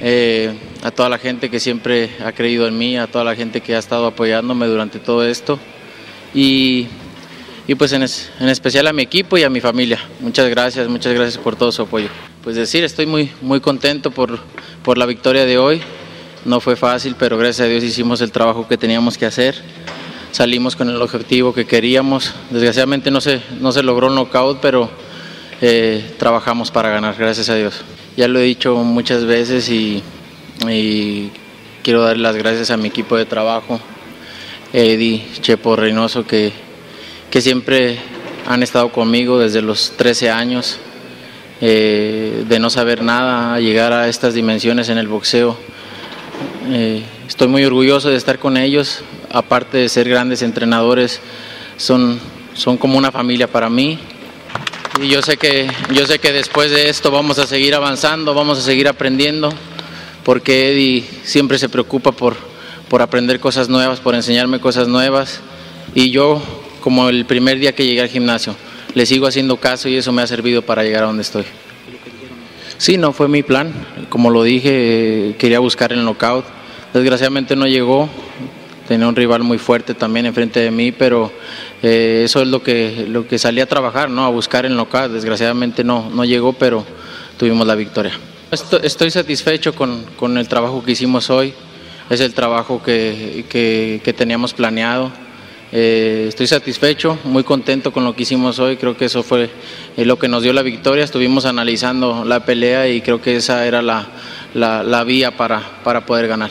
eh, a toda la gente que siempre ha creído en mí, a toda la gente que ha estado apoyándome durante todo esto y, y pues en, es- en especial a mi equipo y a mi familia. Muchas gracias, muchas gracias por todo su apoyo. Pues decir, estoy muy, muy contento por, por la victoria de hoy. No fue fácil, pero gracias a Dios hicimos el trabajo que teníamos que hacer. Salimos con el objetivo que queríamos. Desgraciadamente no se, no se logró el knockout, pero eh, trabajamos para ganar, gracias a Dios. Ya lo he dicho muchas veces y, quiero dar las gracias a mi equipo de trabajo, Eddie, Chepo Reynoso, que, que siempre han estado conmigo desde los 13 años, eh, de no saber nada, a llegar a estas dimensiones en el boxeo. Eh, estoy muy orgulloso de estar con ellos, aparte de ser grandes entrenadores, son, son como una familia para mí. Y yo sé que yo sé que después de esto vamos a seguir avanzando, vamos a seguir aprendiendo, porque Eddie siempre se preocupa por, por aprender cosas nuevas, por enseñarme cosas nuevas. Y yo, como el primer día que llegué al gimnasio, le sigo haciendo caso y eso me ha servido para llegar a donde estoy. Sí, no fue mi plan. Como lo dije, eh, quería buscar el knockout. Desgraciadamente no llegó. Tenía un rival muy fuerte también enfrente de mí, pero eh, eso es lo que, lo que salí a trabajar, ¿no? a buscar el knockout. Desgraciadamente no, no llegó, pero tuvimos la victoria. Estoy, satisfecho con, con el trabajo que hicimos hoy. Es el trabajo que, que- que teníamos planeado. Eh, estoy satisfecho, muy contento con lo que hicimos hoy. Creo que eso fue eh, lo que nos dio la victoria. Estuvimos analizando la pelea y creo que esa era la, la- la vía para, para poder ganar.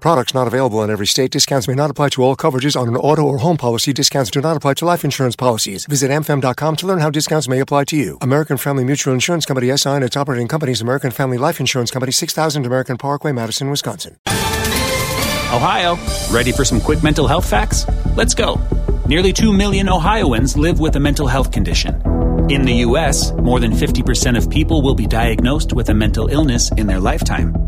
Products not available in every state. Discounts may not apply to all coverages on an auto or home policy. Discounts do not apply to life insurance policies. Visit amfam.com to learn how discounts may apply to you. American Family Mutual Insurance Company SI and its operating companies American Family Life Insurance Company 6000 American Parkway, Madison, Wisconsin. Ohio, ready for some quick mental health facts? Let's go. Nearly 2 million Ohioans live with a mental health condition. In the U.S., more than 50% of people will be diagnosed with a mental illness in their lifetime.